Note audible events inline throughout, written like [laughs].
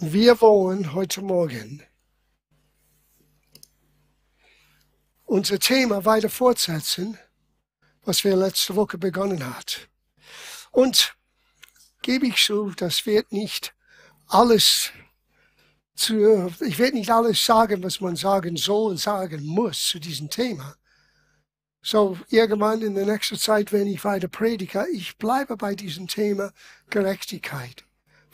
Wir wollen heute Morgen unser Thema weiter fortsetzen, was wir letzte Woche begonnen hat. Und gebe ich zu, das wird nicht alles zu, ich werde nicht alles sagen, was man sagen soll und sagen muss zu diesem Thema. So, irgendwann in der nächsten Zeit, wenn ich weiter predige, ich bleibe bei diesem Thema Gerechtigkeit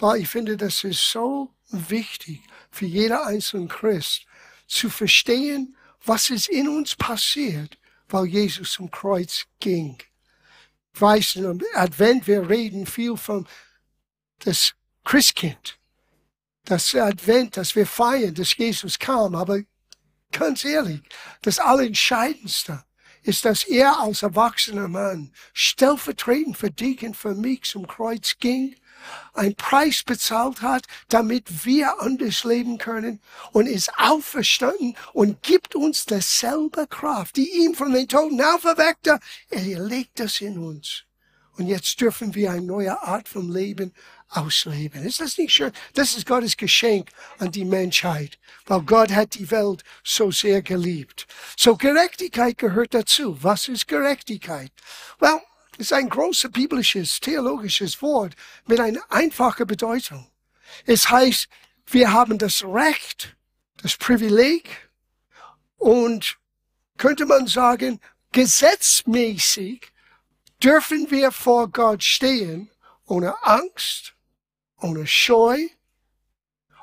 weil ich finde, das ist so wichtig für jeder einzelne Christ zu verstehen, was ist in uns passiert, weil Jesus zum Kreuz ging. Ich weiß, im Advent, wir reden viel von das Christkind, das Advent, das wir feiern, dass Jesus kam, aber ganz ehrlich, das Allerentscheidendste ist, dass er als erwachsener Mann stellvertretend für dich und für mich zum Kreuz ging einen Preis bezahlt hat, damit wir anders leben können und ist auferstanden und gibt uns dasselbe Kraft, die ihm von den Toten auferweckte. Er legt das in uns. Und jetzt dürfen wir eine neue Art von Leben ausleben. Ist das nicht schön? Das ist Gottes Geschenk an die Menschheit, weil Gott hat die Welt so sehr geliebt. So Gerechtigkeit gehört dazu. Was ist Gerechtigkeit? Well, ist ein großes biblisches, theologisches Wort mit einer einfachen Bedeutung. Es heißt, wir haben das Recht, das Privileg und könnte man sagen, gesetzmäßig dürfen wir vor Gott stehen ohne Angst, ohne Scheu,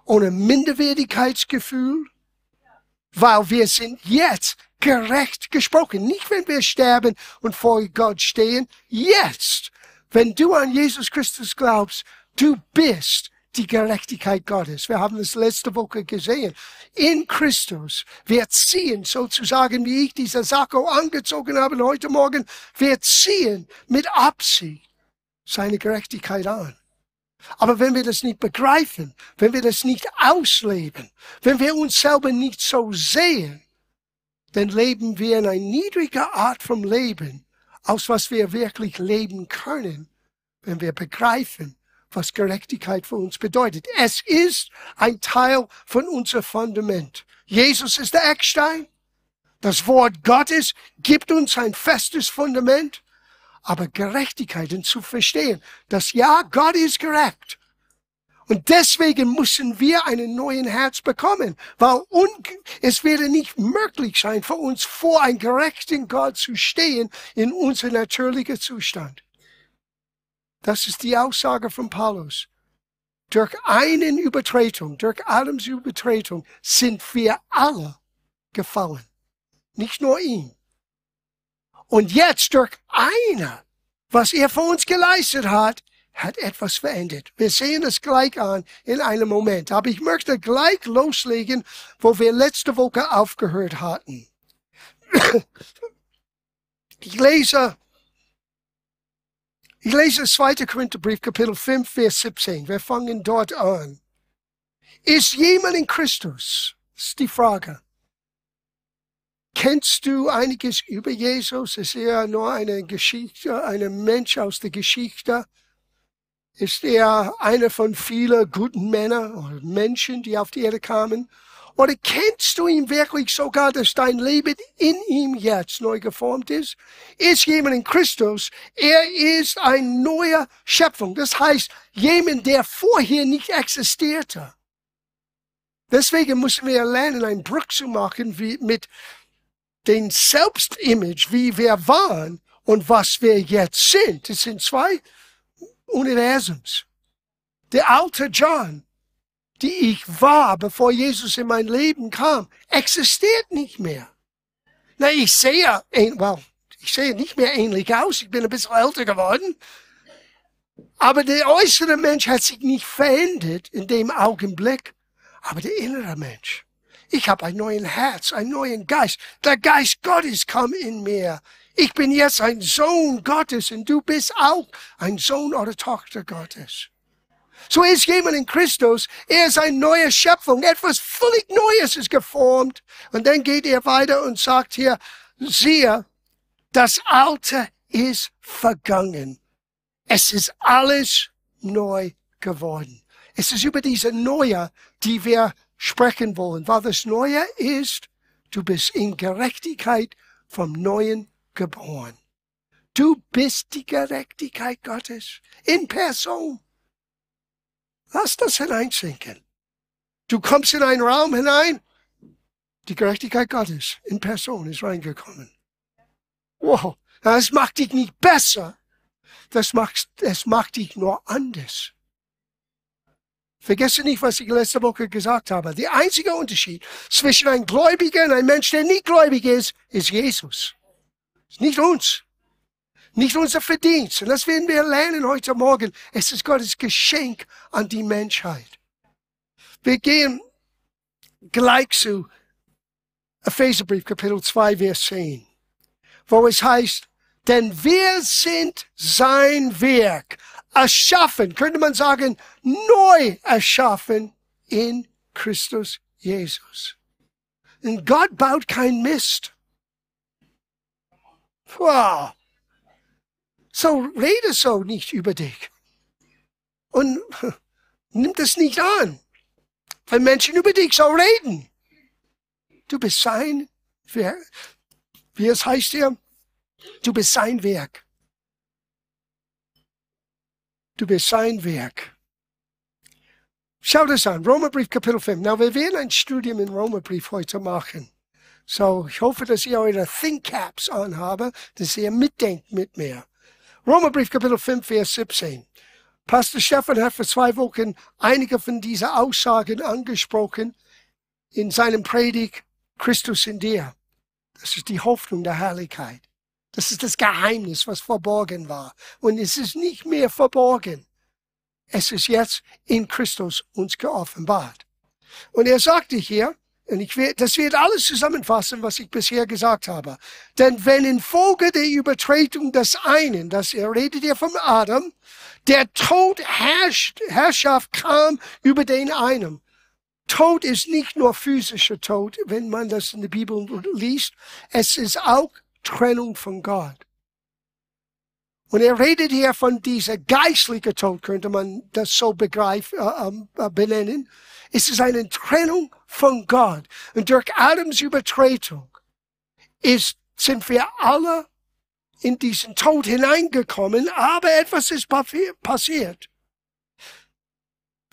ohne Minderwertigkeitsgefühl, weil wir sind jetzt gerecht gesprochen. Nicht, wenn wir sterben und vor Gott stehen. Jetzt, wenn du an Jesus Christus glaubst, du bist die Gerechtigkeit Gottes. Wir haben es letzte Woche gesehen. In Christus. Wir ziehen sozusagen, wie ich dieser Sakko angezogen habe heute Morgen, wir ziehen mit Absicht seine Gerechtigkeit an. Aber wenn wir das nicht begreifen, wenn wir das nicht ausleben, wenn wir uns selber nicht so sehen, dann leben wir in einer niedrigen Art vom Leben, aus was wir wirklich leben können, wenn wir begreifen, was Gerechtigkeit für uns bedeutet. Es ist ein Teil von unser Fundament. Jesus ist der Eckstein. Das Wort Gottes gibt uns ein festes Fundament. Aber Gerechtigkeit und zu verstehen, dass ja, Gott ist gerecht. Und deswegen müssen wir einen neuen Herz bekommen, weil es wäre nicht möglich sein, für uns vor einem gerechten Gott zu stehen in unserem natürlichen Zustand. Das ist die Aussage von Paulus. Durch einen Übertretung, durch Adams Übertretung sind wir alle gefallen. Nicht nur ihn. Und jetzt durch einer, was er für uns geleistet hat, hat etwas verändert. Wir sehen es gleich an in einem Moment. Aber ich möchte gleich loslegen, wo wir letzte Woche aufgehört hatten. [coughs] Ich lese, ich lese 2. Korintherbrief, Kapitel 5, Vers 17. Wir fangen dort an. Ist jemand in Christus? Das ist die Frage. Kennst du einiges über Jesus? Ist er nur eine Geschichte, ein Mensch aus der Geschichte? Ist er einer von vielen guten Männern oder Menschen, die auf die Erde kamen? Oder kennst du ihn wirklich sogar, dass dein Leben in ihm jetzt neu geformt ist? Ist jemand in Christus? Er ist eine neue Schöpfung. Das heißt, jemand, der vorher nicht existierte. Deswegen müssen wir lernen, einen Bruch zu machen wie mit den Selbstimage, wie wir waren und was wir jetzt sind. Das sind zwei Universums. Der alte John, die ich war, bevor Jesus in mein Leben kam, existiert nicht mehr. Na, ich sehe, well, ich sehe nicht mehr ähnlich aus. Ich bin ein bisschen älter geworden. Aber der äußere Mensch hat sich nicht verändert in dem Augenblick. Aber der innere Mensch, ich habe ein neues Herz, einen neuen Geist. Der Geist Gottes kam in mir. Ich bin jetzt ein Sohn Gottes und du bist auch ein Sohn oder Tochter Gottes. So ist jemand in Christus, er ist eine neue Schöpfung, etwas völlig Neues ist geformt. Und dann geht er weiter und sagt hier, siehe, das Alte ist vergangen. Es ist alles neu geworden. Es ist über diese Neue, die wir sprechen wollen, weil das Neue ist, du bist in Gerechtigkeit vom Neuen geboren. Du bist die Gerechtigkeit Gottes in Person. Lass das hineinsinken. Du kommst in einen Raum hinein, die Gerechtigkeit Gottes in Person ist reingekommen. Wow, das macht dich nicht besser. Das macht, das macht dich nur anders. Vergesse nicht, was ich letzte Woche gesagt habe. Der einzige Unterschied zwischen einem Gläubiger und einem Mensch, der nicht gläubig ist, ist Jesus. Nicht uns. Nicht unser Verdienst. Und das werden wir lernen heute Morgen. Es ist Gottes Geschenk an die Menschheit. Wir gehen gleich zu Epheserbrief, Kapitel 2, Vers 10, wo es heißt, denn wir sind sein Werk, erschaffen, könnte man sagen, neu erschaffen in Christus Jesus. Und Gott baut kein Mist. Wow. So rede so nicht über dich. Und [laughs] nimm das nicht an, wenn Menschen über dich so reden. Du bist sein Werk. Wie es heißt hier, du bist sein Werk. Du bist sein Werk. Schau das an, Romerbrief Kapitel 5. Na, wir werden ein Studium in Romerbrief heute machen. So, ich hoffe, dass ihr eure Think Caps anhabe, dass ihr mitdenkt mit mir. Romerbrief Kapitel 5, Vers 17. Pastor Stefan hat vor zwei Wochen einige von diesen Aussagen angesprochen in seinem Predigt Christus in dir. Das ist die Hoffnung der Herrlichkeit. Das ist das Geheimnis, was verborgen war. Und es ist nicht mehr verborgen. Es ist jetzt in Christus uns geoffenbart. Und er sagte hier, und ich will, das wird alles zusammenfassen, was ich bisher gesagt habe. Denn wenn infolge der Übertretung des einen, das er redet hier vom Adam, der Tod herrscht, Herrschaft kam über den einen. Tod ist nicht nur physischer Tod, wenn man das in der Bibel liest. Es ist auch Trennung von Gott. Und er redet hier von dieser geistlichen Tod, könnte man das so begreifen, äh, äh, benennen. Es ist eine Trennung von Gott. Und durch Adams Übertretung ist, sind wir alle in diesen Tod hineingekommen, aber etwas ist passiert.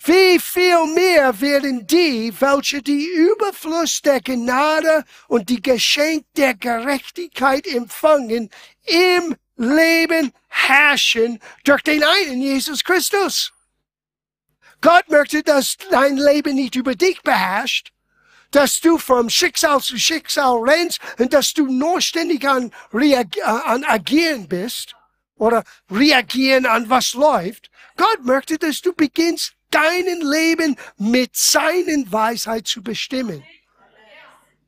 Wie viel mehr werden die, welche die Überfluss der Gnade und die Geschenk der Gerechtigkeit empfangen, im Leben herrschen durch den einen Jesus Christus. Gott möchte, dass dein Leben nicht über dich beherrscht, dass du vom Schicksal zu Schicksal rennst und dass du nur ständig an, reag an agieren bist oder reagieren an was läuft. Gott möchte, dass du beginnst, deinen Leben mit seinen Weisheit zu bestimmen.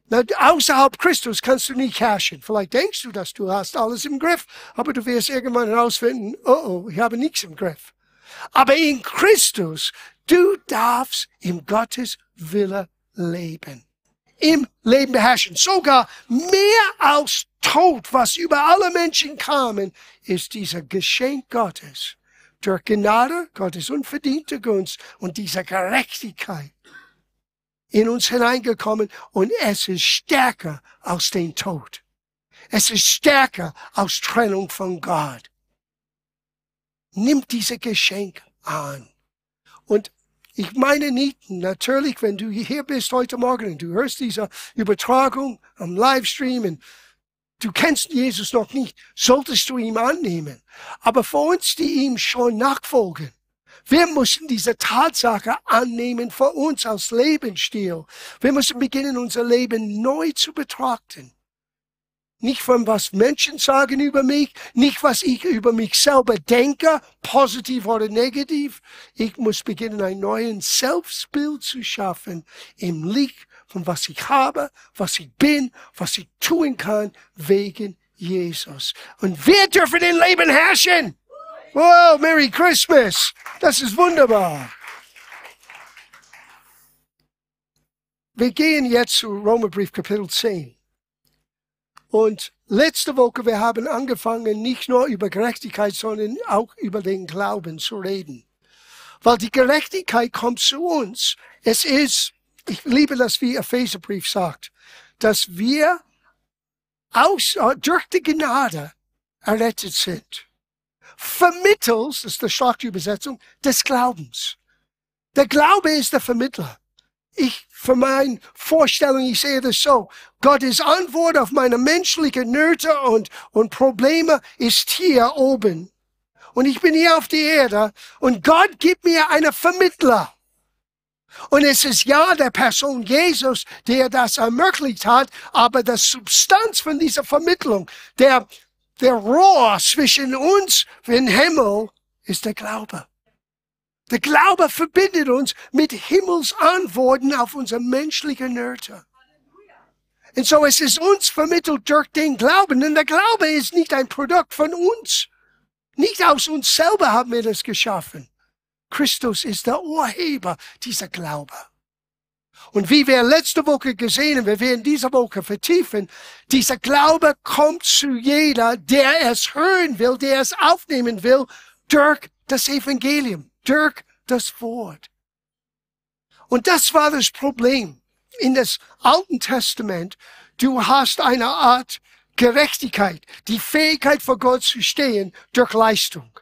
Na, außerhalb Christus kannst du nicht herrschen. Vielleicht denkst du, dass du hast alles im Griff, aber du wirst irgendwann herausfinden, oh oh, ich habe nichts im Griff. Aber in Christus, du darfst im Gottes Wille leben. Im Leben beherrschen. Sogar mehr als Tod, was über alle Menschen kamen, ist dieser Geschenk Gottes. Durch Gnade, Gottes unverdiente Gunst und dieser Gerechtigkeit in uns hineingekommen und es ist stärker als den Tod. Es ist stärker als Trennung von Gott. Nimm diese Geschenk an. Und ich meine nicht, natürlich, wenn du hier bist heute Morgen und du hörst diese Übertragung am Livestream und du kennst Jesus noch nicht, solltest du ihn annehmen. Aber für uns, die ihm schon nachfolgen, wir müssen diese Tatsache annehmen für uns als Lebensstil. Wir müssen beginnen, unser Leben neu zu betrachten. Nicht von was Menschen sagen über mich, nicht was ich über mich selber denke, positiv oder negativ. Ich muss beginnen, ein neues Selbstbild zu schaffen im Licht von was ich habe, was ich bin, was ich tun kann, wegen Jesus. Und wir dürfen in Leben herrschen. Wow, Merry Christmas. Das ist wunderbar. Wir gehen jetzt zu Romerbrief Kapitel 10. Und letzte Woche, wir haben angefangen, nicht nur über Gerechtigkeit, sondern auch über den Glauben zu reden. weil die Gerechtigkeit kommt zu uns. Es ist, ich liebe das, wie Epheserbrief sagt, dass wir aus, äh, durch die Gnade errettet sind. Vermittels, das ist die starke Übersetzung, des Glaubens. Der Glaube ist der Vermittler. Ich, für meine Vorstellung, ich sehe das so. Gottes Antwort auf meine menschlichen Nöte und, und Probleme ist hier oben. Und ich bin hier auf der Erde und Gott gibt mir einen Vermittler. Und es ist ja der Person Jesus, der das ermöglicht hat, aber die Substanz von dieser Vermittlung, der, der Rohr zwischen uns und Himmel, ist der Glaube. Der Glaube verbindet uns mit Himmelsantworten auf unsere menschlichen Nöte. Und so es ist uns vermittelt durch den Glauben. Denn der Glaube ist nicht ein Produkt von uns. Nicht aus uns selber haben wir das geschaffen. Christus ist der Urheber dieser Glaube. Und wie wir letzte Woche gesehen haben, wir werden diese Woche vertiefen, dieser Glaube kommt zu jeder, der es hören will, der es aufnehmen will, durch das Evangelium durch das Wort. Und das war das Problem. In das Alten Testament, du hast eine Art Gerechtigkeit, die Fähigkeit vor Gott zu stehen durch Leistung.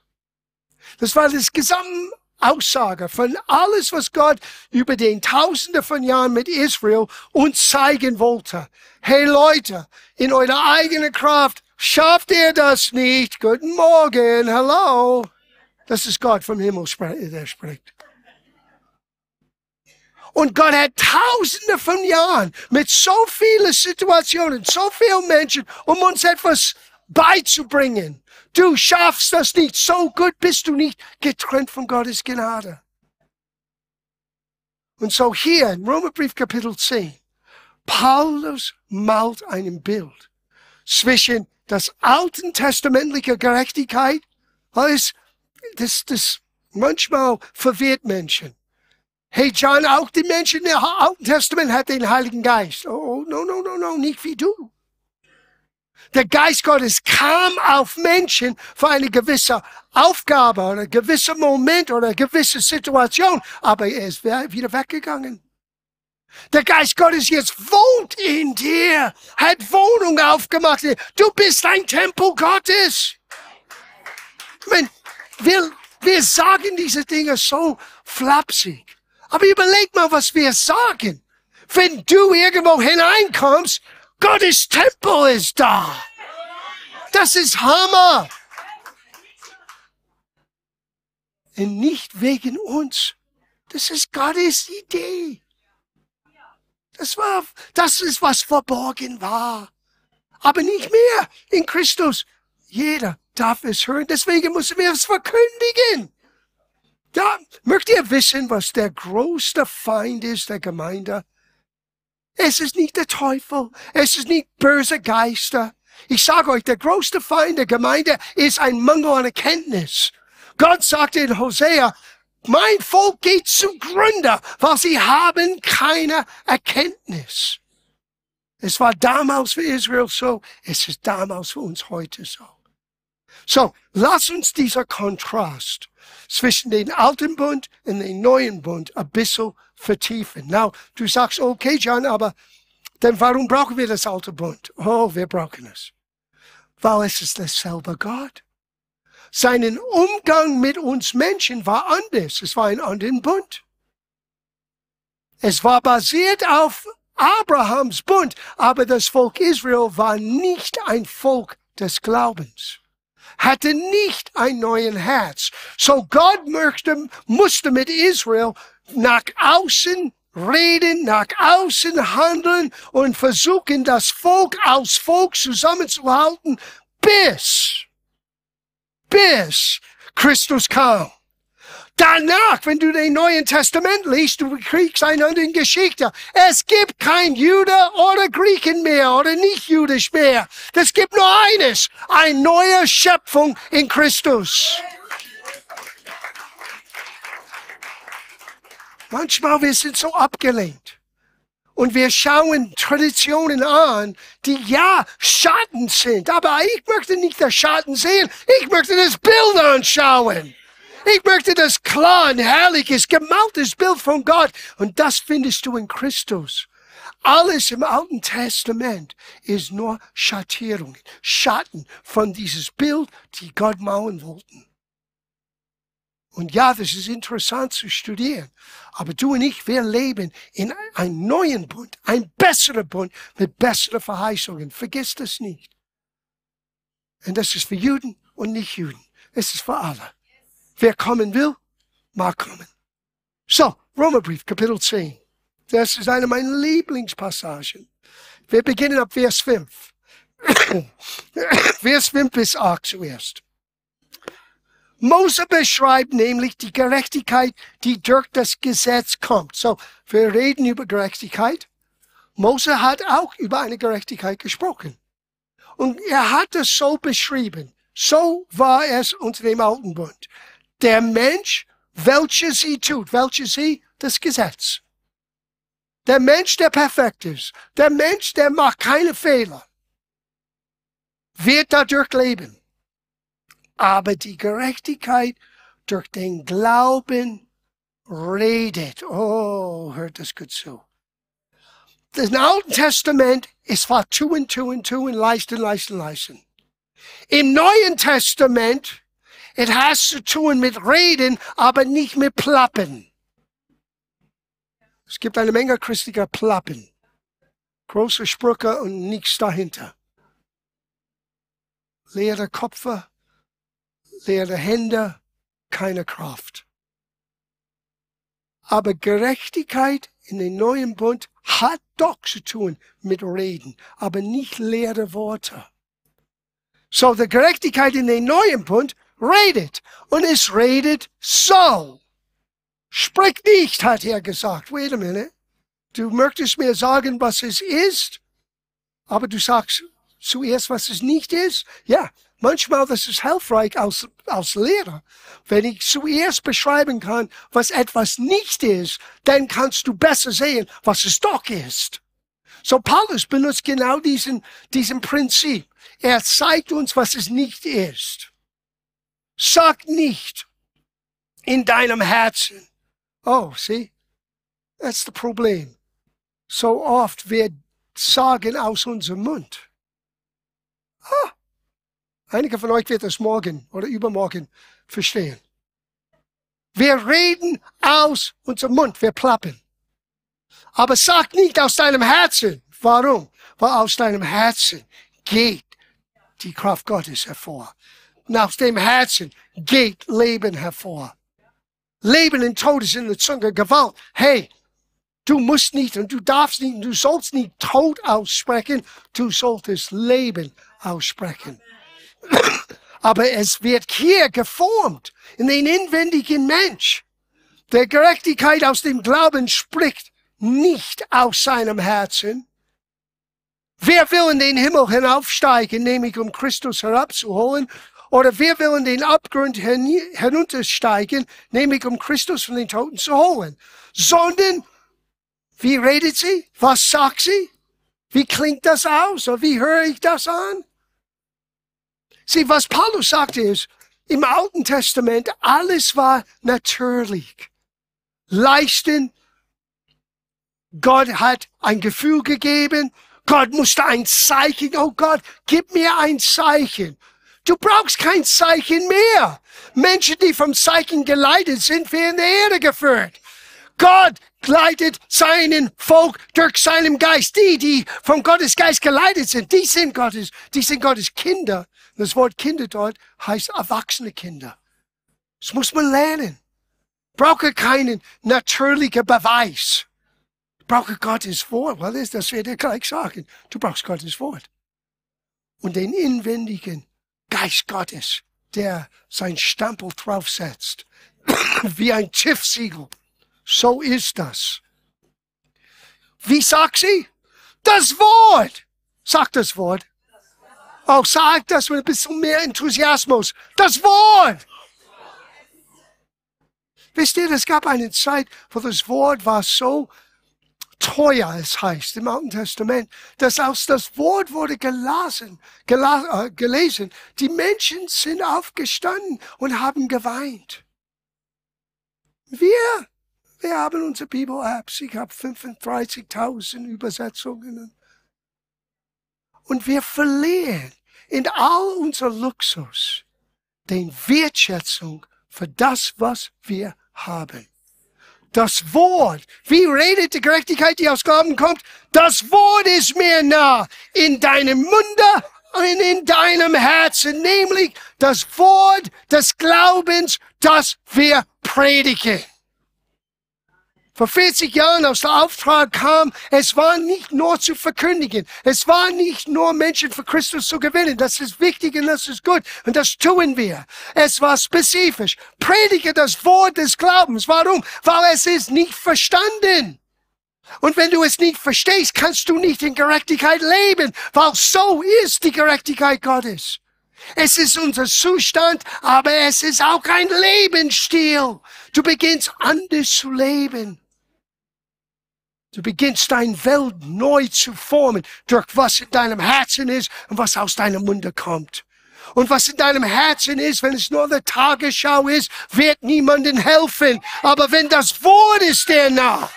Das war das gesamte Aussage von alles, was Gott über den Tausende von Jahren mit Israel uns zeigen wollte. Hey Leute, in eurer eigenen Kraft schafft ihr das nicht. Guten Morgen, hello. Das ist Gott vom Himmel, der spricht. Und Gott hat tausende von Jahren mit so vielen Situationen, so vielen Menschen, um uns etwas beizubringen. Du schaffst das nicht. So gut bist du nicht getrennt von Gottes Gnade. Und so hier in Römerbrief Kapitel 10, Paulus malt ein Bild zwischen das alten testamentliche Gerechtigkeit, alles das, das manchmal verwirrt Menschen. Hey John, auch die Menschen im Alten Testament hat den Heiligen Geist. Oh, no, no, no, no, nicht wie du. Der Geist Gottes kam auf Menschen für eine gewisse Aufgabe oder ein gewisser Moment oder gewisse Situation, aber er ist wieder weggegangen. Der Geist Gottes jetzt wohnt in dir, hat Wohnung aufgemacht. Du bist ein Tempel Gottes. Ich meine, wir, wir sagen diese Dinge so flapsig. Aber überleg mal, was wir sagen. Wenn du irgendwo hineinkommst, Gottes Tempel ist da. Das ist Hammer. Und nicht wegen uns. Das ist Gottes Idee. Das war, das ist was verborgen war. Aber nicht mehr in Christus. Jeder darf es hören. Deswegen müssen wir es verkündigen. Da mögt ihr wissen, was der größte Feind ist der Gemeinde? Es ist nicht der Teufel. Es ist nicht böse Geister. Ich sage euch, der größte Feind der Gemeinde ist ein Mangel an Erkenntnis. Gott sagte in Hosea, mein Volk geht zugrunde, weil sie haben keine Erkenntnis. Es war damals für Israel so, es ist damals für uns heute so. So, lass uns dieser Kontrast zwischen den alten Bund und den neuen Bund ein bisschen vertiefen. Now, du sagst, okay, John, aber dann warum brauchen wir das alte Bund? Oh, wir brauchen es. Weil es ist dasselbe Gott. Seinen Umgang mit uns Menschen war anders. Es war ein anderer Bund. Es war basiert auf Abrahams Bund, aber das Volk Israel war nicht ein Volk des Glaubens hatte nicht ein neuen Herz. So Gott möchte, musste mit Israel nach außen reden, nach außen handeln und versuchen, das Volk als Volk zusammenzuhalten, bis, bis Christus kam. Danach, wenn du den Neuen Testament liest, du kriegst eine andere Geschichte. Es gibt kein Jude oder Griechen mehr oder nicht jüdisch mehr. Es gibt nur eines, eine neue Schöpfung in Christus. Manchmal wir sind so abgelehnt. Und wir schauen Traditionen an, die ja Schatten sind. Aber ich möchte nicht das Schatten sehen. Ich möchte das Bild anschauen. Ich möchte das klar und herrliches, gemaltes Bild von Gott. Und das findest du in Christus. Alles im Alten Testament ist nur Schattierungen, Schatten von dieses Bild, die Gott mauern wollten. Und ja, das ist interessant zu studieren. Aber du und ich, wir leben in einem neuen Bund, ein besserer Bund mit besseren Verheißungen. Vergiss das nicht. Und das ist für Juden und Nicht-Juden. Es ist für alle. Wer kommen will, mag kommen. So, Römerbrief, Kapitel 10. Das ist eine meiner Lieblingspassagen. Wir beginnen ab Vers 5. Vers 5 bis 8 zuerst. Mose beschreibt nämlich die Gerechtigkeit, die durch das Gesetz kommt. So, wir reden über Gerechtigkeit. Mose hat auch über eine Gerechtigkeit gesprochen. Und er hat es so beschrieben. So war es unter dem Alten Bund. Der Mensch, welcher sie tut, welcher sie, das Gesetz. Der Mensch, der perfekt ist, der Mensch, der macht keine Fehler, wird dadurch leben. Aber die Gerechtigkeit durch den Glauben redet. Oh, hört das gut zu. Das Alten Testament ist war tun, tun, tun, leisten, leisten, leisten. Im Neuen Testament, es hat zu tun mit Reden, aber nicht mit Plappen. Es gibt eine Menge christlicher Plappen. Große Sprüche und nichts dahinter. Leere Köpfe, leere Hände, keine Kraft. Aber Gerechtigkeit in den neuen Bund hat doch zu tun mit Reden, aber nicht leere Worte. So, die Gerechtigkeit in den neuen Bund redet. Und es redet so. Sprich nicht, hat er gesagt. Wait a minute. Du möchtest mir sagen, was es ist, aber du sagst zuerst, was es nicht ist? Ja, manchmal das ist hilfreich als, als Lehrer. Wenn ich zuerst beschreiben kann, was etwas nicht ist, dann kannst du besser sehen, was es doch ist. So Paulus benutzt genau diesen, diesen Prinzip. Er zeigt uns, was es nicht ist. Sag nicht in deinem Herzen, oh, see, that's the Problem. So oft wir sagen aus unserem Mund. Ah, einige von euch wird das morgen oder übermorgen verstehen. Wir reden aus unserem Mund, wir plappen. Aber sag nicht aus deinem Herzen. Warum? Weil aus deinem Herzen geht die Kraft Gottes hervor. Nach dem Herzen geht Leben hervor. Leben und Tod ist in der Zunge Gewalt. Hey, du musst nicht und du darfst nicht und du sollst nicht Tod aussprechen, du solltest Leben aussprechen. [coughs] Aber es wird hier geformt in den inwendigen Mensch. Der Gerechtigkeit aus dem Glauben spricht nicht aus seinem Herzen, Wer will in den Himmel hinaufsteigen, nämlich um Christus herabzuholen? Oder wer will in den Abgrund hinuntersteigen, nämlich um Christus von den Toten zu holen? Sondern, wie redet sie? Was sagt sie? Wie klingt das aus? Oder wie höre ich das an? Sieh, was Paulus sagte ist, im Alten Testament, alles war natürlich. Leisten. Gott hat ein Gefühl gegeben Gott musste ein Zeichen, oh Gott, gib mir ein Zeichen. Du brauchst kein Zeichen mehr. Menschen, die vom Zeichen geleitet sind, werden der Erde geführt. Gott leitet seinen Volk durch seinen Geist. Die, die vom Gottes Geist geleitet sind, die sind Gottes, die sind Gottes Kinder. Das Wort Kinder dort heißt erwachsene Kinder. Das muss man lernen. Brauche keinen natürlichen Beweis brauche Gottes Wort. Weil das, das wird er gleich sagen. Du brauchst Gottes Wort. Und den inwendigen Geist Gottes, der sein Stempel draufsetzt. [coughs] Wie ein Tiffsiegel. So ist das. Wie sagt sie? Das Wort. Sagt das Wort. Auch sagt das mit ein bisschen mehr Enthusiasmus. Das Wort. Wisst ihr, es gab eine Zeit, wo das Wort war so teuer es heißt im Alten Testament, dass aus das Wort wurde gelassen, gela äh, gelesen. Die Menschen sind aufgestanden und haben geweint. Wir, wir haben unsere Bibel-Apps. Ich habe 35.000 Übersetzungen. Und wir verlieren in all unser Luxus den Wertschätzung für das, was wir haben. Das Wort, wie redet die Gerechtigkeit, die aus Glauben kommt? Das Wort ist mir nah. In deinem Munde und in deinem Herzen, nämlich das Wort des Glaubens, das wir predigen vor 40 Jahren aus der Auftrag kam, es war nicht nur zu verkündigen, es war nicht nur Menschen für Christus zu gewinnen. Das ist wichtig und das ist gut und das tun wir. Es war spezifisch. Predige das Wort des Glaubens. Warum? Weil es ist nicht verstanden. Und wenn du es nicht verstehst, kannst du nicht in Gerechtigkeit leben, weil so ist die Gerechtigkeit Gottes. Es ist unser Zustand, aber es ist auch ein Lebensstil. Du beginnst anders zu leben. Du beginnst dein Welt neu zu formen durch was in deinem Herzen ist und was aus deinem Munde kommt. Und was in deinem Herzen ist, wenn es nur der Tagesschau ist, wird niemandem helfen. Aber wenn das Wort ist der nach,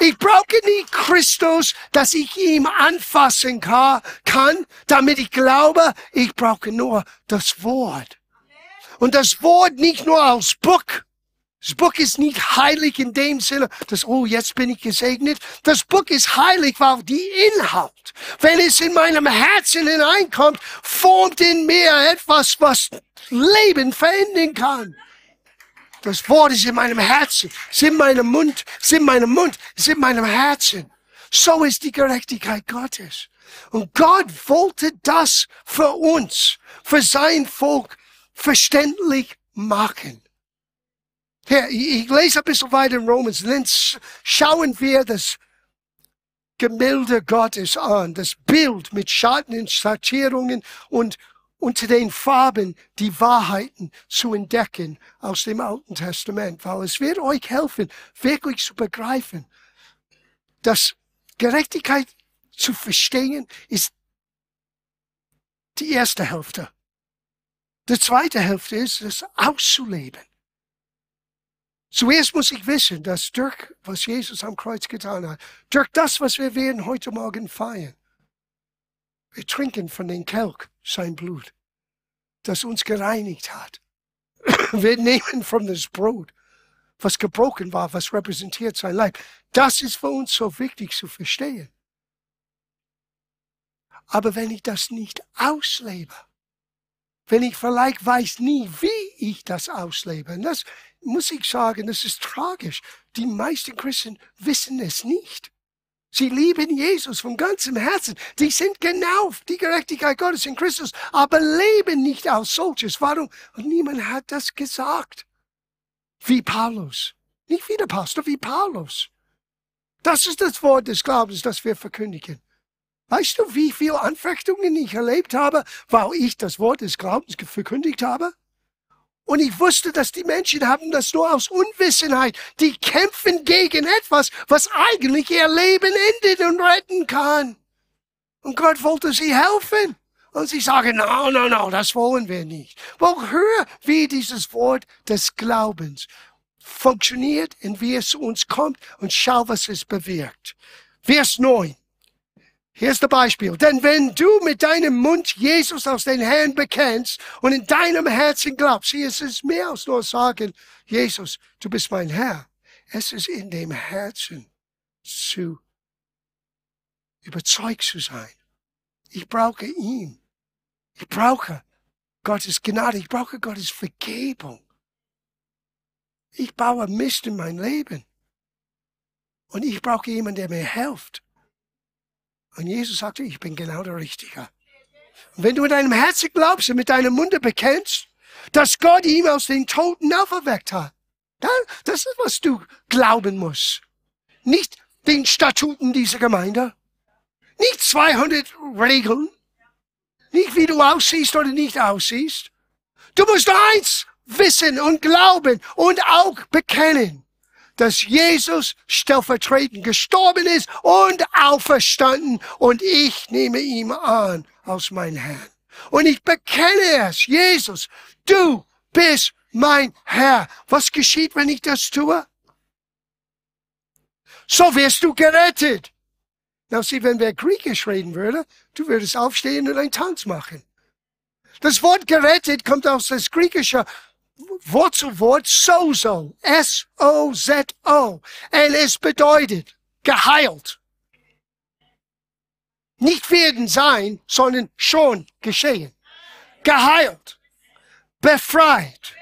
ich brauche nicht Christus, dass ich ihm anfassen kann, damit ich glaube. Ich brauche nur das Wort. Und das Wort nicht nur als Buch, das Buch ist nicht heilig in dem Sinne, dass, oh, jetzt bin ich gesegnet. Das Buch ist heilig, weil die Inhalt, wenn es in meinem Herzen hineinkommt, formt in mir etwas, was Leben verändern kann. Das Wort ist in meinem Herzen, ist in meinem Mund, ist in meinem Mund, ist in meinem Herzen. So ist die Gerechtigkeit Gottes. Und Gott wollte das für uns, für sein Volk verständlich machen. Hier, ich lese ein bisschen weiter in Romans, dann schauen wir das Gemälde Gottes an, das Bild mit Schatten und Schattierungen und unter den Farben die Wahrheiten zu entdecken aus dem Alten Testament, weil es wird euch helfen, wirklich zu begreifen, dass Gerechtigkeit zu verstehen ist die erste Hälfte. Die zweite Hälfte ist es auszuleben. Zuerst muss ich wissen, dass durch was Jesus am Kreuz getan hat, durch das, was wir werden heute Morgen feiern, wir trinken von dem Kelch sein Blut, das uns gereinigt hat. [coughs] Wir nehmen von das Brot, was gebrochen war, was repräsentiert sein Leib. Das ist für uns so wichtig zu verstehen. Aber wenn ich das nicht auslebe, wenn ich vielleicht weiß nie, wie ich das auslebe, und das muss ich sagen, das ist tragisch. Die meisten Christen wissen es nicht. Sie lieben Jesus von ganzem Herzen. Die sind genau die Gerechtigkeit Gottes in Christus, aber leben nicht als solches. Warum? Und niemand hat das gesagt. Wie Paulus. Nicht wie der Pastor, wie Paulus. Das ist das Wort des Glaubens, das wir verkündigen. Weißt du, wie viele Anfechtungen ich erlebt habe, weil ich das Wort des Glaubens verkündigt habe? Und ich wusste, dass die Menschen haben das nur aus Unwissenheit. Die kämpfen gegen etwas, was eigentlich ihr Leben endet und retten kann. Und Gott wollte sie helfen. Und sie sagen, no, no, no, das wollen wir nicht. Wo hör, wie dieses Wort des Glaubens funktioniert und wie es zu uns kommt und schau, was es bewirkt. Vers 9. Hier ist ein Beispiel. Denn wenn du mit deinem Mund Jesus aus den Herrn bekennst und in deinem Herzen glaubst, hier ist es mehr als nur sagen, Jesus, du bist mein Herr. Es ist in dem Herzen zu überzeugt zu sein. Ich brauche ihn. Ich brauche Gottes Gnade. Ich brauche Gottes Vergebung. Ich baue Mist in mein Leben. Und ich brauche jemanden, der mir hilft. Und Jesus sagte, ich bin genau der Richtige. Und wenn du in deinem Herzen glaubst und mit deinem Munde bekennst, dass Gott ihn aus den Toten auferweckt hat, dann, das ist, was du glauben musst. Nicht den Statuten dieser Gemeinde. Nicht 200 Regeln. Nicht wie du aussiehst oder nicht aussiehst. Du musst eins wissen und glauben und auch bekennen dass Jesus stellvertretend gestorben ist und auferstanden und ich nehme ihn an als mein Herrn. Und ich bekenne es, Jesus, du bist mein Herr. Was geschieht, wenn ich das tue? So wirst du gerettet. Na, sieh, wenn wer Griechisch reden würde, du würdest aufstehen und einen Tanz machen. Das Wort gerettet kommt aus das griechische Wort zu Wort sozo. S-O-Z-O. Es bedeutet geheilt. Nicht werden sein, sondern schon geschehen. Geheilt. Befreit.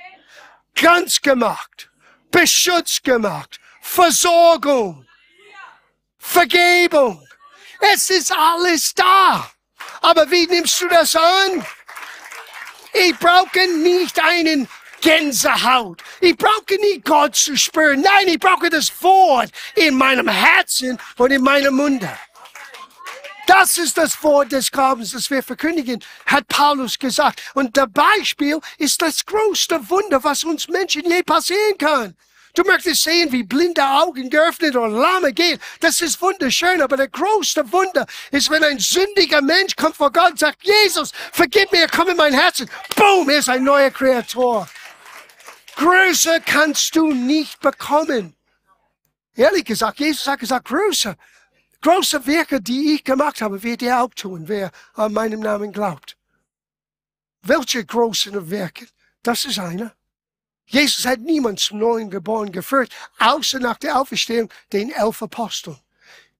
Ganz gemacht. Beschützt gemacht. Versorgung. Vergebung. Es ist alles da. Aber wie nimmst du das an? Ich brauche nicht einen Gänsehaut. Ich brauche nie Gott zu spüren. Nein, ich brauche das Wort in meinem Herzen und in meinem Munde. Das ist das Wort des Glaubens, das wir verkündigen, hat Paulus gesagt. Und der Beispiel ist das größte Wunder, was uns Menschen je passieren kann. Du möchtest sehen, wie blinde Augen geöffnet oder lahme gehen. Das ist wunderschön, aber der größte Wunder ist, wenn ein sündiger Mensch kommt vor Gott und sagt, Jesus, vergib mir, komm in mein Herzen. Boom, er ist ein neuer Kreator. Größer kannst du nicht bekommen. Ehrlich gesagt, Jesus hat gesagt, größer. Große Werke, die ich gemacht habe, wird er auch tun, wer an meinem Namen glaubt. Welche großen Werke? Das ist einer. Jesus hat niemand zum neuen Geboren geführt, außer nach der Auferstehung den elf Aposteln.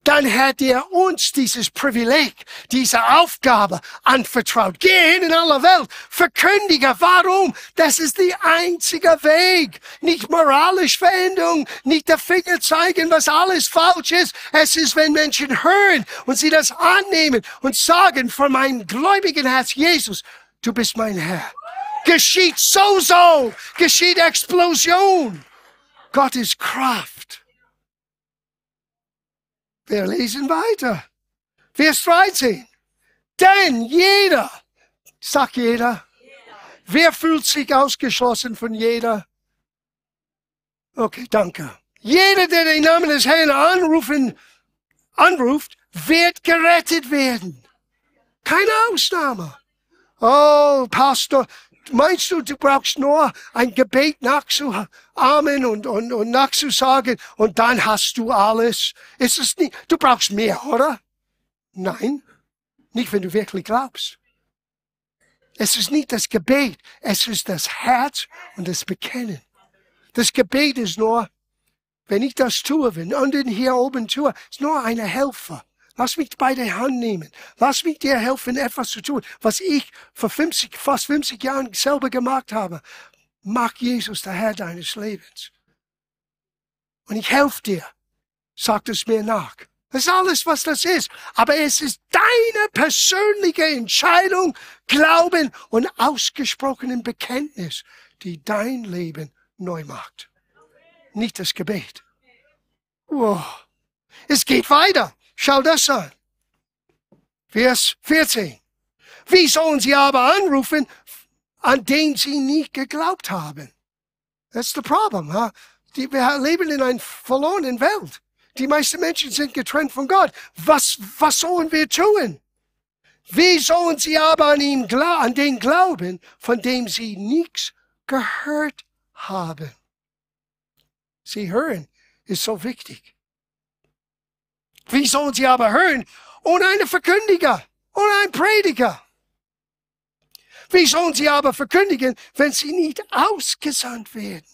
Dann hat er uns dieses Privileg, diese Aufgabe anvertraut. Geh hin in aller Welt, verkündige. Warum? Das ist der einzige Weg. Nicht moralisch Veränderung, nicht der Finger zeigen, was alles falsch ist. Es ist, wenn Menschen hören und sie das annehmen und sagen von meinem gläubigen Herz, Jesus, du bist mein Herr geschieht so so, geschieht Explosion. Gottes Kraft. Wir lesen weiter. Vers 13. Denn jeder, sagt jeder, wer fühlt sich ausgeschlossen von jeder? Okay, danke. Jeder, der den Namen des Herrn anrufen, anruft, wird gerettet werden. Keine Ausnahme. Oh, Pastor, Meinst du, du brauchst nur ein Gebet nachzuahmen und, und, und nachzusagen und dann hast du alles? Ist es nicht, du brauchst mehr, oder? Nein, nicht wenn du wirklich glaubst. Es ist nicht das Gebet, es ist das Herz und das Bekennen. Das Gebet ist nur, wenn ich das tue, wenn anderen hier oben tue, ist nur eine Helfer. Lass mich bei der Hand nehmen. Lass mich dir helfen, etwas zu tun, was ich vor 50, fast 50 Jahren selber gemacht habe. Mach Jesus der Herr deines Lebens. Und ich helfe dir. Sag es mir nach. Das ist alles, was das ist. Aber es ist deine persönliche Entscheidung, Glauben und ausgesprochenen Bekenntnis, die dein Leben neu macht. Nicht das Gebet. Oh. Es geht weiter. Schau das an. Vers 14. Wie sollen sie aber anrufen, an den sie nicht geglaubt haben? That's the problem. Huh? Die, wir leben in einer verlorenen Welt. Die meisten Menschen sind getrennt von Gott. Was, was sollen wir tun? Wie sollen sie aber an ihn, an den glauben, von dem sie nichts gehört haben? Sie hören ist so wichtig. Wie sollen sie aber hören ohne einen Verkündiger, ohne einen Prediger? Wie sollen sie aber verkündigen, wenn sie nicht ausgesandt werden?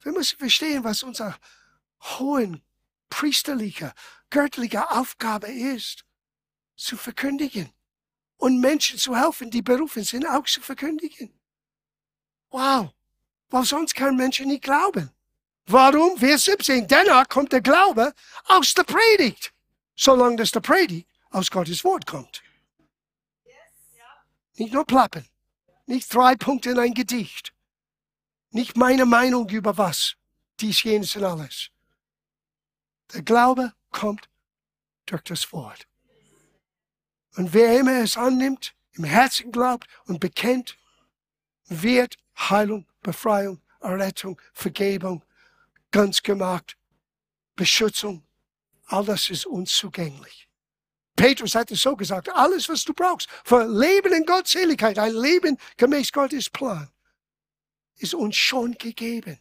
Wir müssen verstehen, was unser hohen priesterliche, göttliche Aufgabe ist, zu verkündigen und Menschen zu helfen, die berufen sind, auch zu verkündigen. Wow, weil sonst kann Menschen nicht glauben. Warum? Vers 17. Danach kommt der Glaube aus der Predigt. Solange das der Predigt aus Gottes Wort kommt. Nicht nur plappern. Nicht drei Punkte in ein Gedicht. Nicht meine Meinung über was. Dies, jenes und alles. Der Glaube kommt durch das Wort. Und wer immer es annimmt, im Herzen glaubt und bekennt, wird Heilung, Befreiung, Errettung, Vergebung ganz gemacht, Beschützung, all das ist uns zugänglich. Petrus hat es so gesagt, alles, was du brauchst für Leben in Gottseligkeit, ein Leben gemäß Gottes Plan, ist uns schon gegeben.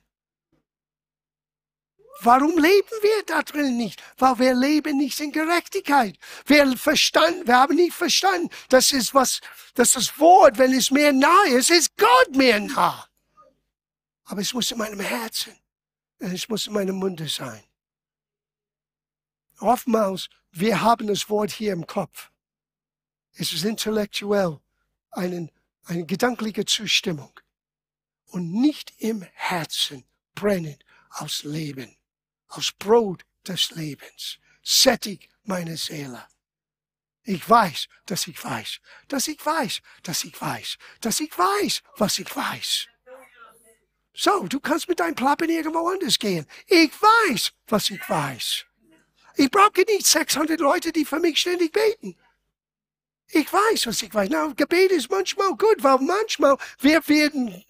Warum leben wir da drin nicht? Weil wir leben nicht in Gerechtigkeit. Wir verstanden, wir haben nicht verstanden, das ist was, dass das Wort, wenn es mir nahe ist, ist Gott mir nah. Aber es muss in meinem Herzen, es muss in meinem Munde sein. Oftmals, wir haben das Wort hier im Kopf. Es ist intellektuell eine, eine gedankliche Zustimmung und nicht im Herzen brennend aus Leben als Brot des Lebens. Sättig meine Seele. Ich weiß, dass ich weiß, dass ich weiß, dass ich weiß, dass ich weiß, was ich weiß. So, du kannst mit deinem Plappen irgendwo anders gehen. Ich weiß, was ich weiß. Ich brauche nicht 600 Leute, die für mich ständig beten. Ich weiß, was ich weiß. Na, Gebet ist manchmal gut, weil manchmal wir werden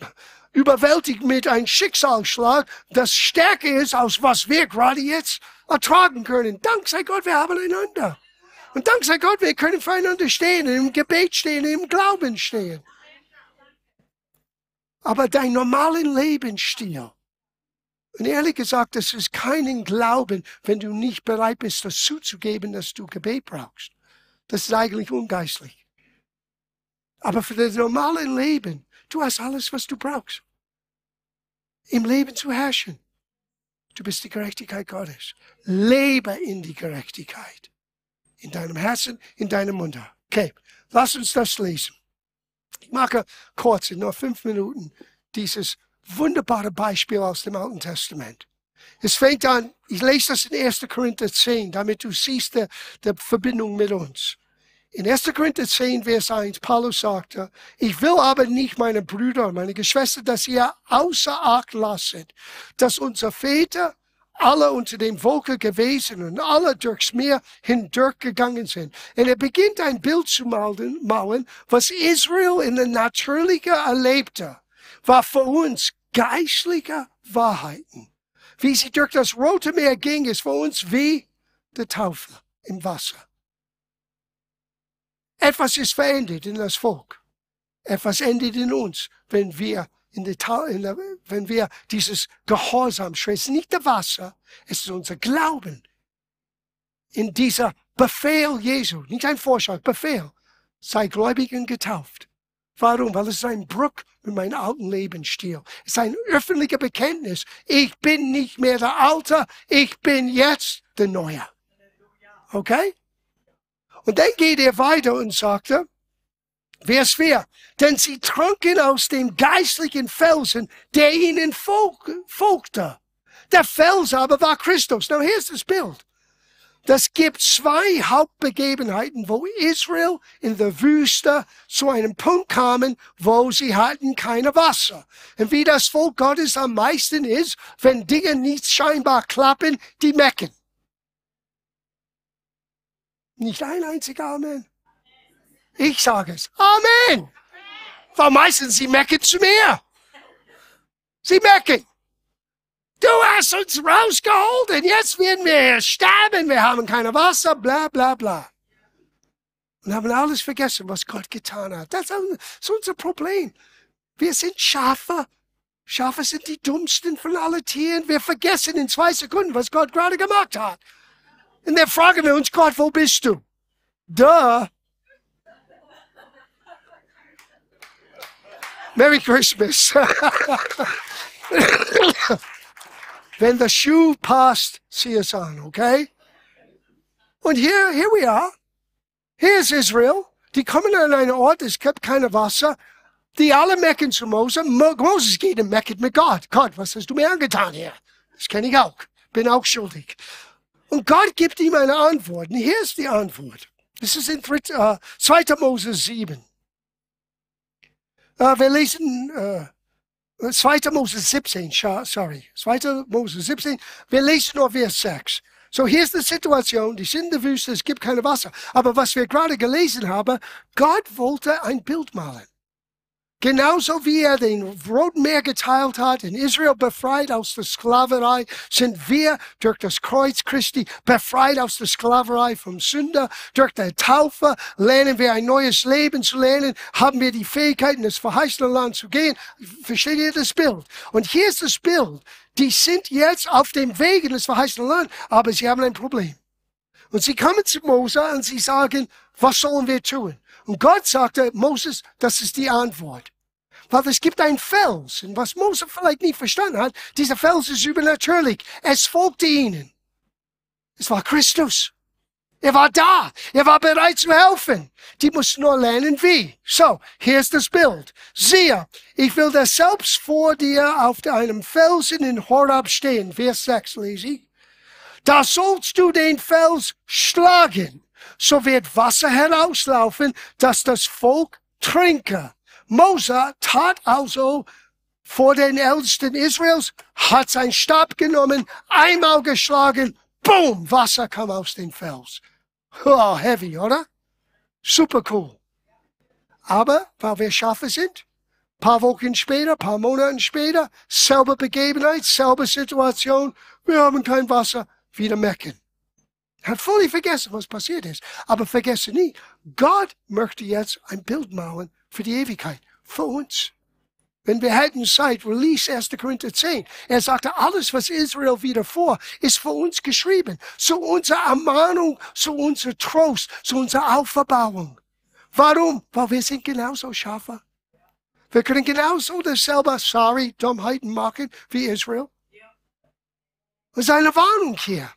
überwältigt mit einem Schicksalsschlag, das stärker ist, als was wir gerade jetzt ertragen können. Dank sei Gott, wir haben einander. Und dank sei Gott, wir können füreinander stehen, im Gebet stehen, im Glauben stehen. Aber dein normalen Lebensstil, und ehrlich gesagt, das ist keinen Glauben, wenn du nicht bereit bist, das zuzugeben, dass du Gebet brauchst. Das ist eigentlich ungeistlich. Aber für das normale Leben Du hast alles, was du brauchst. Im Leben zu herrschen. Du bist die Gerechtigkeit Gottes. Lebe in die Gerechtigkeit. In deinem Herzen, in deinem Mund. Okay, lass uns das lesen. Ich mache kurz, in nur fünf Minuten, dieses wunderbare Beispiel aus dem Alten Testament. Es fängt an, ich lese das in 1. Korinther 10, damit du siehst die, die Verbindung mit uns. In 1. Korinther 10, Vers 1, Paulus sagte, ich will aber nicht meine Brüder, meine Geschwister, dass ihr außer Acht lasset, dass unsere Väter alle unter dem Wolke gewesen und alle durchs Meer hindurchgegangen sind. Und er beginnt ein Bild zu malen, was Israel in der Natürliche erlebte, war für uns geistliche Wahrheiten. Wie sie durch das Rote Meer ging, ist für uns wie der Taufe im Wasser. Etwas ist verändert in das Volk. Etwas endet in uns, wenn wir in der, in der, wenn wir dieses Gehorsam ist nicht der Wasser, es ist unser Glauben. In dieser Befehl Jesu, nicht ein Vorschlag, Befehl, sei gläubig und getauft. Warum? Weil es ist ein Bruch mit meinem alten Lebensstil. Es ist ein öffentlicher Bekenntnis. Ich bin nicht mehr der Alte, ich bin jetzt der Neue. Okay? Und dann geht er weiter und sagte, Vers 4, denn sie tranken aus dem geistlichen Felsen, der ihnen folgte. Der Fels aber war Christus. Now hier ist das Bild. Das gibt zwei Hauptbegebenheiten, wo Israel in der Wüste zu einem Punkt kamen, wo sie hatten keine Wasser. Und wie das Volk Gottes am meisten ist, wenn Dinge nicht scheinbar klappen, die mecken. Nicht ein einziger Amen. Ich sage es. Amen. Weil meistens sie mecken zu mir. Sie mecken. Du hast uns rausgeholt und jetzt werden wir sterben. Wir haben kein Wasser, bla bla bla. Und haben alles vergessen, was Gott getan hat. Das ist unser Problem. Wir sind Schafe. Schafe sind die dummsten von allen Tieren. Wir vergessen in zwei Sekunden, was Gott gerade gemacht hat. Und dann fragen wir uns, Gott, wo bist du? Duh. Merry Christmas. Wenn the shoe passed an, okay? Und hier, here we are. Hier ist Israel. Die kommen an einen Ort, es gibt keine Wasser. Die alle mecken zu Moses. Moses geht und meckert mit Gott. Gott, was hast du mir angetan hier? Das kenne ich auch. Bin auch schuldig. Und Gott gibt ihm eine Antwort. Und hier ist die Antwort. Das ist in 3. Uh, 2. Äh, Mose 7. Äh, wir lesen äh, 2. Mose 17, sorry. 2. Mose 17. Wir lesen nur Vers 6. So, hier ist die Situation, die sind in der Wüste, es gibt keine Wasser. Aber was wir gerade gelesen haben, Gott wollte ein Bild malen. Genauso wie er den Roten Meer geteilt hat, in Israel befreit aus der Sklaverei, sind wir durch das Kreuz Christi befreit aus der Sklaverei vom Sünder. Durch die Taufe lernen wir ein neues Leben zu lernen, haben wir die Fähigkeit, in das verheißene Land zu gehen. Versteht ihr das Bild? Und hier ist das Bild. Die sind jetzt auf dem Weg in das verheißene Land, aber sie haben ein Problem. Und sie kommen zu Mose und sie sagen, was sollen wir tun? Und Gott sagte, Moses, das ist die Antwort. Weil es gibt einen Fels. Und was Mose vielleicht nicht verstanden hat, dieser Fels ist übernatürlich. Es folgte ihnen. Es war Christus. Er war da. Er war bereit zu helfen. Die mussten nur lernen, wie. So, hier ist das Bild. Siehe, ich will das selbst vor dir auf einem Felsen in Horab stehen. Vers 6 lese ich. Da sollst du den Fels schlagen. So wird Wasser herauslaufen, dass das Volk trinke. Mose tat also vor den Ältesten Israels, hat sein Stab genommen, einmal geschlagen, boom, Wasser kam aus dem Fels. Oh, heavy, oder? Super cool. Aber, weil wir Schafe sind, paar Wochen später, paar Monate später, selbe Begebenheit, selbe Situation, wir haben kein Wasser, wieder mecken. Hat völlig vergessen, was passiert ist. Aber vergesse nie, Gott möchte jetzt ein Bild malen für die Ewigkeit. Für uns. Wenn wir hätten Zeit, release 1. Korinther 10. Er sagte, alles, was Israel wieder vor, ist für uns geschrieben. Zu unserer Ermahnung, zu unserer Trost, zu unserer Auferbauung. Warum? Weil wir sind genauso Schafe. Wir können genauso dasselbe, sorry, Dummheiten machen wie Israel. Das ist eine Warnung hier.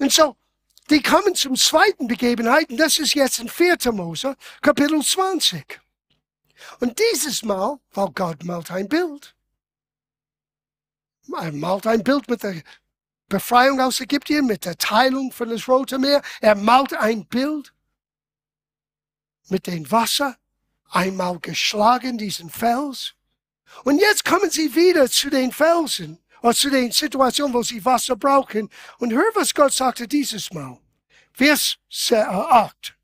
Und so, die kommen zum zweiten Begebenheiten. Das ist jetzt in 4. Mose, Kapitel 20. Und dieses Mal, weil Gott malt ein Bild. Er malt ein Bild mit der Befreiung aus Ägypten, mit der Teilung von das Rote Meer. Er malt ein Bild mit dem Wasser, einmal geschlagen, diesen Fels. Und jetzt kommen sie wieder zu den Felsen, oder zu den Situationen, wo sie Wasser brauchen. Und hör, was Gott sagte dieses Mal. Vers 8.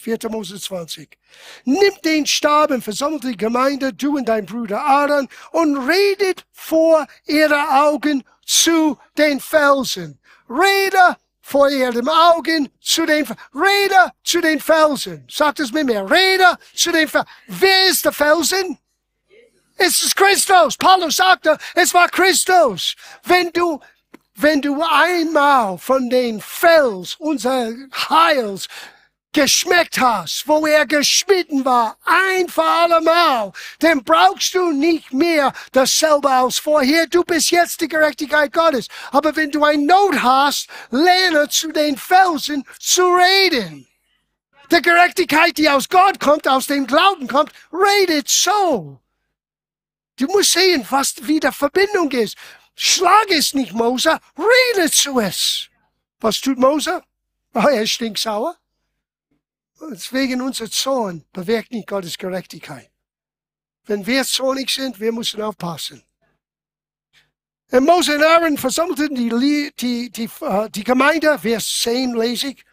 4. Mose 20. Nimm den Stab und versammelt die Gemeinde, du und dein Bruder Aaron, und redet vor ihre Augen zu den Felsen. Rede vor ihren Augen zu den, Rede zu den Felsen. Sagt es mir. Rede zu den Felsen. Wer ist der Felsen? Es ist Christus. Paulus sagte, es war Christus. Wenn du wenn du einmal von den Fels unser Heils geschmeckt hast, wo er geschmitten war, ein für allemal, dann brauchst du nicht mehr dasselbe als vorher. Du bist jetzt die Gerechtigkeit Gottes. Aber wenn du ein Not hast, lerne zu den Felsen zu reden. Die Gerechtigkeit, die aus Gott kommt, aus dem Glauben kommt, redet so. Du musst sehen, was wieder Verbindung ist. Schlag es nicht, Mose, rede zu es. Was tut Mose? Oh, er ist stinksauer. Deswegen unser Zorn bewirkt nicht Gottes Gerechtigkeit. Wenn wir zornig sind, wir müssen aufpassen. Und Mose und Aaron versammelten die, die, die, uh, die Gemeinde, Vers 10 lese ich,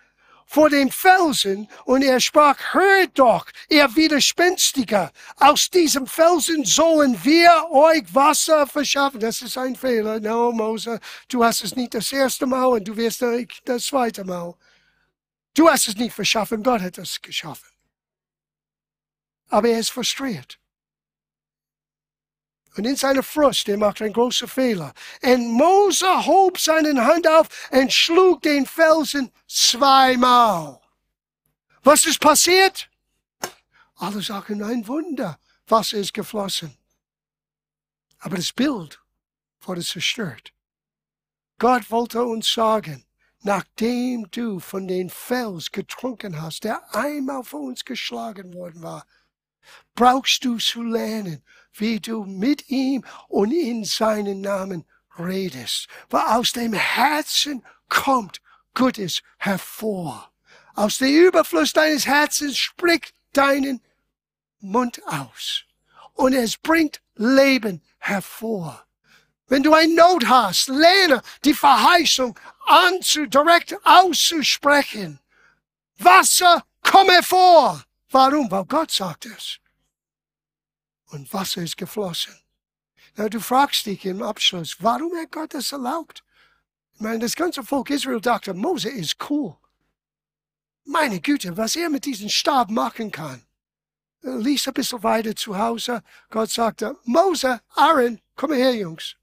vor dem Felsen und er sprach, hört doch, ihr Widerspenstiger, aus diesem Felsen sollen wir euch Wasser verschaffen. Das ist ein Fehler. No, Mose, du hast es nicht das erste Mal und du wirst das zweite Mal. Du hast es nicht verschaffen, Gott hat es geschaffen. Aber er ist frustriert. Und in seiner Frust, er macht einen großen Fehler. Und Mose hob seine Hand auf und schlug den Felsen zweimal. Was ist passiert? Alle sagen ein Wunder. Wasser ist geflossen. Aber das Bild wurde zerstört. Gott wollte uns sagen, nachdem du von den Fels getrunken hast, der einmal für uns geschlagen worden war, brauchst du zu lernen, wie du mit ihm und in seinen Namen redest. Weil aus dem Herzen kommt Gutes hervor. Aus dem Überfluss deines Herzens spricht deinen Mund aus. Und es bringt Leben hervor. Wenn du eine Not hast, lerne die Verheißung anzu, direkt auszusprechen. Wasser, komm hervor. Warum? Weil Gott sagt es. Und Wasser ist geflossen. Na, du fragst dich im Abschluss, warum hat Gott das erlaubt? Ich meine, das ganze Volk Israel dachte, Mose ist cool. Meine Güte, was er mit diesem Stab machen kann. Ließ ein bisschen weiter zu Hause. Gott sagte, Mose, Aaron, komm her, Jungs.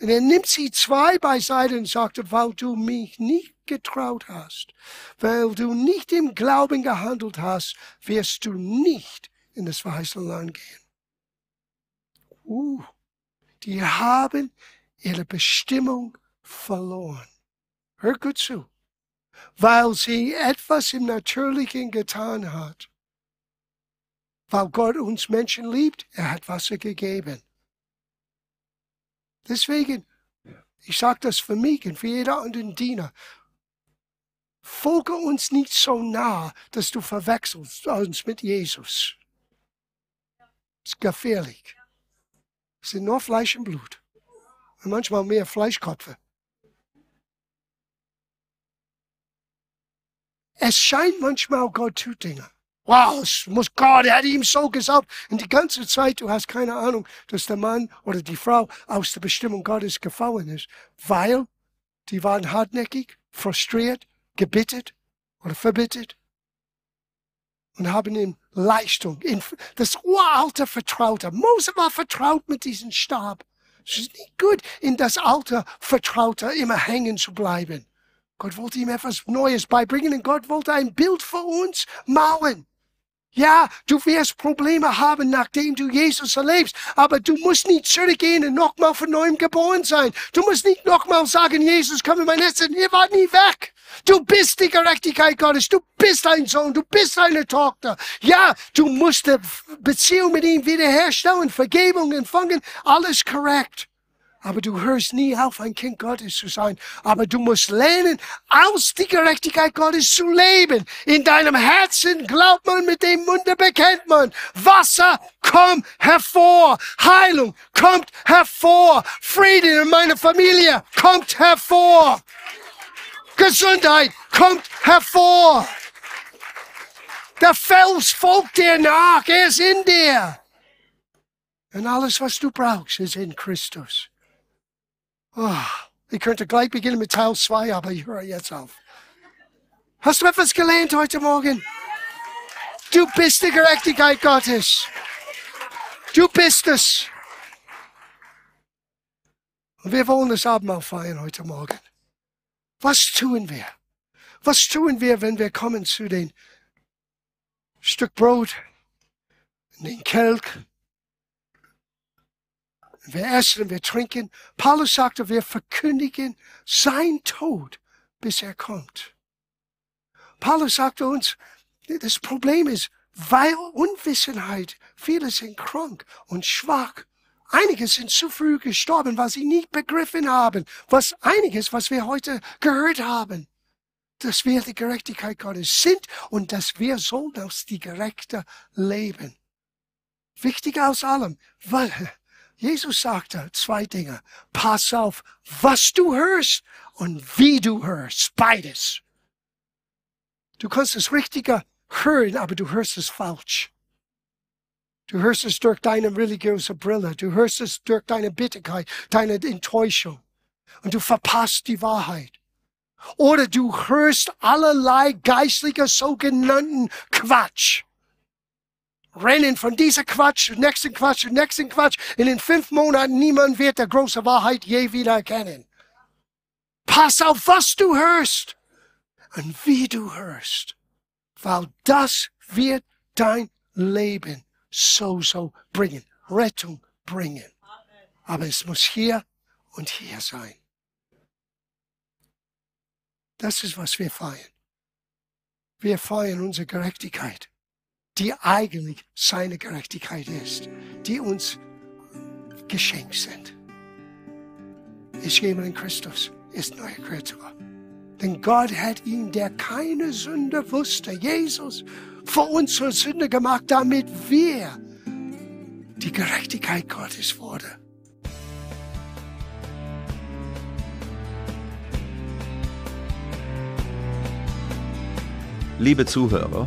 Und er nimmt sie zwei beiseite und sagte, weil du mich nicht getraut hast, weil du nicht im Glauben gehandelt hast, wirst du nicht in das verheißene Land gehen. Uh, die haben ihre Bestimmung verloren. Hör gut zu. Weil sie etwas im Natürlichen getan hat. Weil Gott uns Menschen liebt, er hat Wasser gegeben. Deswegen, ich sage das für mich und für jeder anderen Diener, folge uns nicht so nah, dass du verwechselst uns mit Jesus. Das ist gefährlich. Sind nur Fleisch und Blut. Und manchmal mehr Fleischkopfe. Es scheint manchmal, Gott tut Dinge. Wow, es muss Gott, er hat ihm so gesagt. Und die ganze Zeit, du hast keine Ahnung, dass der Mann oder die Frau aus der Bestimmung Gottes gefallen ist, weil die waren hartnäckig, frustriert, gebittet oder verbittet und haben ihm Leistung, in das uralte Vertraute. Mose war vertraut mit diesem Stab. Es ist nicht gut, in das alte Vertraute immer hängen zu bleiben. Gott wollte ihm etwas Neues beibringen und Gott wollte ein Bild für uns malen. Ja, du wirst Probleme haben, nachdem du Jesus erlebst, aber du musst nicht zurückgehen und nochmal von neuem geboren sein. Du musst nicht nochmal sagen, Jesus, komm in mein Herz, ihr wart nie weg. Du bist die Gerechtigkeit Gottes, du bist ein Sohn, du bist eine Tochter. Ja, du musst die Beziehung mit ihm wiederherstellen, Vergebung empfangen, alles korrekt. Aber du hörst nie auf, ein Kind Gottes zu sein. Aber du musst lernen, aus die Gerechtigkeit Gottes zu leben. In deinem Herzen glaubt man, mit dem Munde bekennt man. Wasser kommt hervor. Heilung kommt hervor. Frieden in meiner Familie kommt hervor. Gesundheit kommt hervor. Der Fels folgt dir nach. Er ist in dir. Und alles, was du brauchst, ist in Christus. [sighs] Oh, ich könnte gleich beginnen mit Teil 2, aber ich höre jetzt auf. Hast du etwas gelernt heute Morgen? Du bist die Gerechtigkeit Gottes. Du bist es. Und wir wollen das Abendmahl feiern heute Morgen. Was tun wir? Was tun wir, wenn wir kommen zu den Stück Brot, den Kelch, wir essen, wir trinken. Paulus sagte, wir verkündigen sein Tod, bis er kommt. Paulus sagte uns, das Problem ist, weil Unwissenheit, viele sind krank und schwach. Einige sind zu früh gestorben, weil sie nicht begriffen haben, was einiges, was wir heute gehört haben, dass wir die Gerechtigkeit Gottes sind und dass wir sollen aus die Gerechte leben. Wichtiger aus allem, weil Jesus sagte zwei Dinge. Pass auf, was du hörst und wie du hörst. Beides. Du kannst das Richtige hören, aber du hörst es falsch. Du hörst es durch deine religiöse Brille. Du hörst es durch deine Bitterkeit, deine Enttäuschung. Und du verpasst die Wahrheit. Oder du hörst allerlei geistlicher sogenannten Quatsch rennen von dieser Quatsch, nächsten Quatsch, nächsten Quatsch. In den fünf Monaten niemand wird der große Wahrheit je wieder erkennen. Pass auf, was du hörst und wie du hörst, weil das wird dein Leben so, so bringen, Rettung bringen. Aber es muss hier und hier sein. Das ist, was wir feiern. Wir feiern unsere Gerechtigkeit die eigentlich seine Gerechtigkeit ist, die uns geschenkt sind. Ist jemand in Christus, ist neue Kreatur. Denn Gott hat ihn, der keine Sünde wusste, Jesus, für uns zur Sünde gemacht, damit wir die Gerechtigkeit Gottes wurde. Liebe Zuhörer,